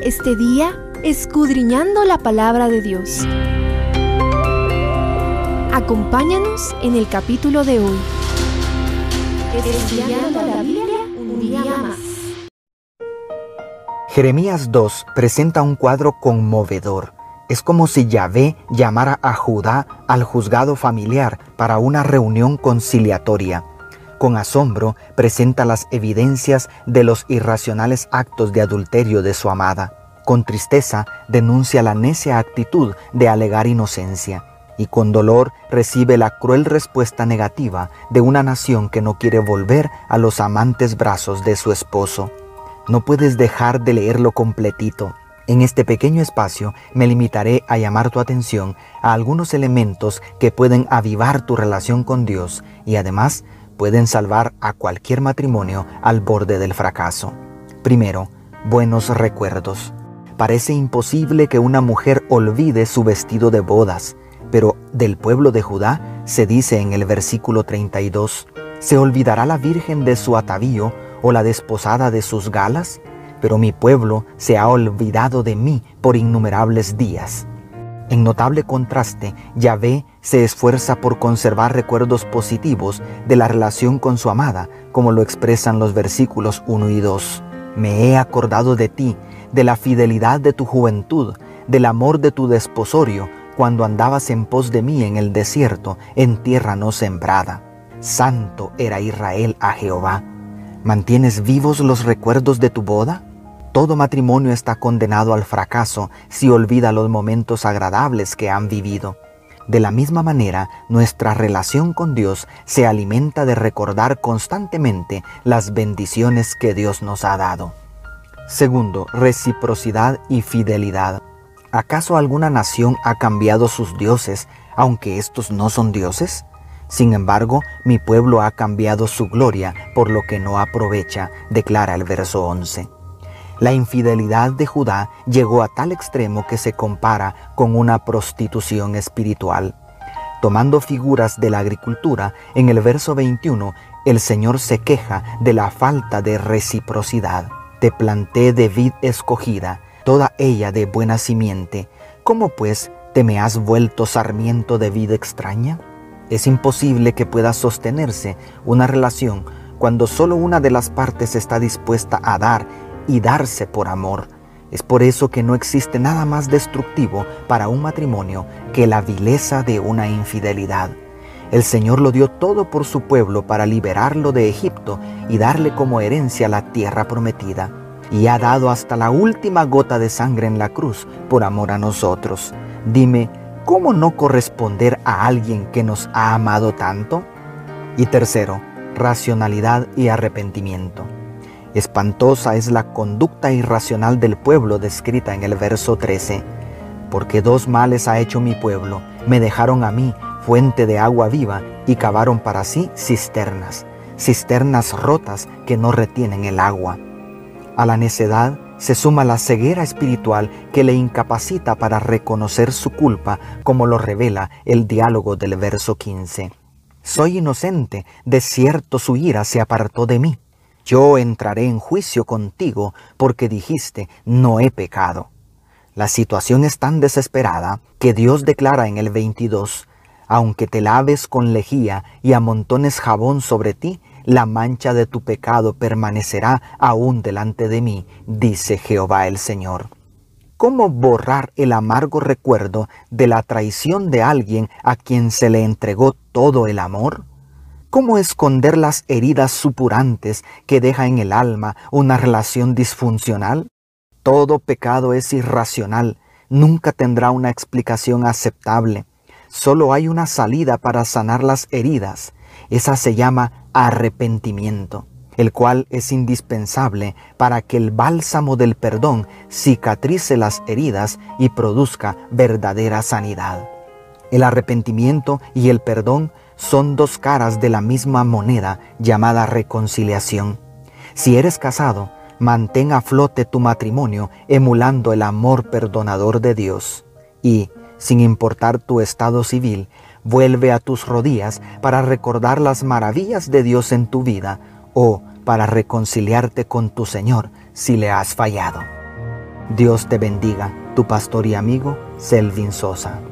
este día escudriñando la palabra de Dios. Acompáñanos en el capítulo de hoy. Estudiando la Biblia un día más. Jeremías 2 presenta un cuadro conmovedor. Es como si Yahvé llamara a Judá al juzgado familiar para una reunión conciliatoria. Con asombro presenta las evidencias de los irracionales actos de adulterio de su amada. Con tristeza denuncia la necia actitud de alegar inocencia y con dolor recibe la cruel respuesta negativa de una nación que no quiere volver a los amantes brazos de su esposo. No puedes dejar de leerlo completito. En este pequeño espacio me limitaré a llamar tu atención a algunos elementos que pueden avivar tu relación con Dios y además pueden salvar a cualquier matrimonio al borde del fracaso. Primero, buenos recuerdos. Parece imposible que una mujer olvide su vestido de bodas, pero del pueblo de Judá se dice en el versículo 32, ¿se olvidará la virgen de su atavío o la desposada de sus galas? Pero mi pueblo se ha olvidado de mí por innumerables días. En notable contraste, Yahvé se esfuerza por conservar recuerdos positivos de la relación con su amada, como lo expresan los versículos 1 y 2. Me he acordado de ti, de la fidelidad de tu juventud, del amor de tu desposorio, cuando andabas en pos de mí en el desierto, en tierra no sembrada. Santo era Israel a Jehová. ¿Mantienes vivos los recuerdos de tu boda? Todo matrimonio está condenado al fracaso si olvida los momentos agradables que han vivido. De la misma manera, nuestra relación con Dios se alimenta de recordar constantemente las bendiciones que Dios nos ha dado. Segundo, reciprocidad y fidelidad. ¿Acaso alguna nación ha cambiado sus dioses, aunque estos no son dioses? Sin embargo, mi pueblo ha cambiado su gloria por lo que no aprovecha, declara el verso 11. La infidelidad de Judá llegó a tal extremo que se compara con una prostitución espiritual. Tomando figuras de la agricultura, en el verso 21, el Señor se queja de la falta de reciprocidad. Te planté de vid escogida, toda ella de buena simiente. ¿Cómo pues te me has vuelto sarmiento de vida extraña? Es imposible que pueda sostenerse una relación cuando solo una de las partes está dispuesta a dar y darse por amor. Es por eso que no existe nada más destructivo para un matrimonio que la vileza de una infidelidad. El Señor lo dio todo por su pueblo para liberarlo de Egipto y darle como herencia la tierra prometida y ha dado hasta la última gota de sangre en la cruz por amor a nosotros. Dime, ¿cómo no corresponder a alguien que nos ha amado tanto? Y tercero, racionalidad y arrepentimiento. Espantosa es la conducta irracional del pueblo descrita en el verso 13. Porque dos males ha hecho mi pueblo, me dejaron a mí fuente de agua viva y cavaron para sí cisternas, cisternas rotas que no retienen el agua. A la necedad se suma la ceguera espiritual que le incapacita para reconocer su culpa, como lo revela el diálogo del verso 15. Soy inocente, de cierto su ira se apartó de mí. Yo entraré en juicio contigo porque dijiste, no he pecado. La situación es tan desesperada que Dios declara en el 22, aunque te laves con lejía y amontones jabón sobre ti, la mancha de tu pecado permanecerá aún delante de mí, dice Jehová el Señor. ¿Cómo borrar el amargo recuerdo de la traición de alguien a quien se le entregó todo el amor? ¿Cómo esconder las heridas supurantes que deja en el alma una relación disfuncional? Todo pecado es irracional, nunca tendrá una explicación aceptable. Solo hay una salida para sanar las heridas. Esa se llama arrepentimiento, el cual es indispensable para que el bálsamo del perdón cicatrice las heridas y produzca verdadera sanidad. El arrepentimiento y el perdón son dos caras de la misma moneda llamada reconciliación. Si eres casado, mantén a flote tu matrimonio emulando el amor perdonador de Dios y, sin importar tu estado civil, Vuelve a tus rodillas para recordar las maravillas de Dios en tu vida o para reconciliarte con tu Señor si le has fallado. Dios te bendiga, tu pastor y amigo Selvin Sosa.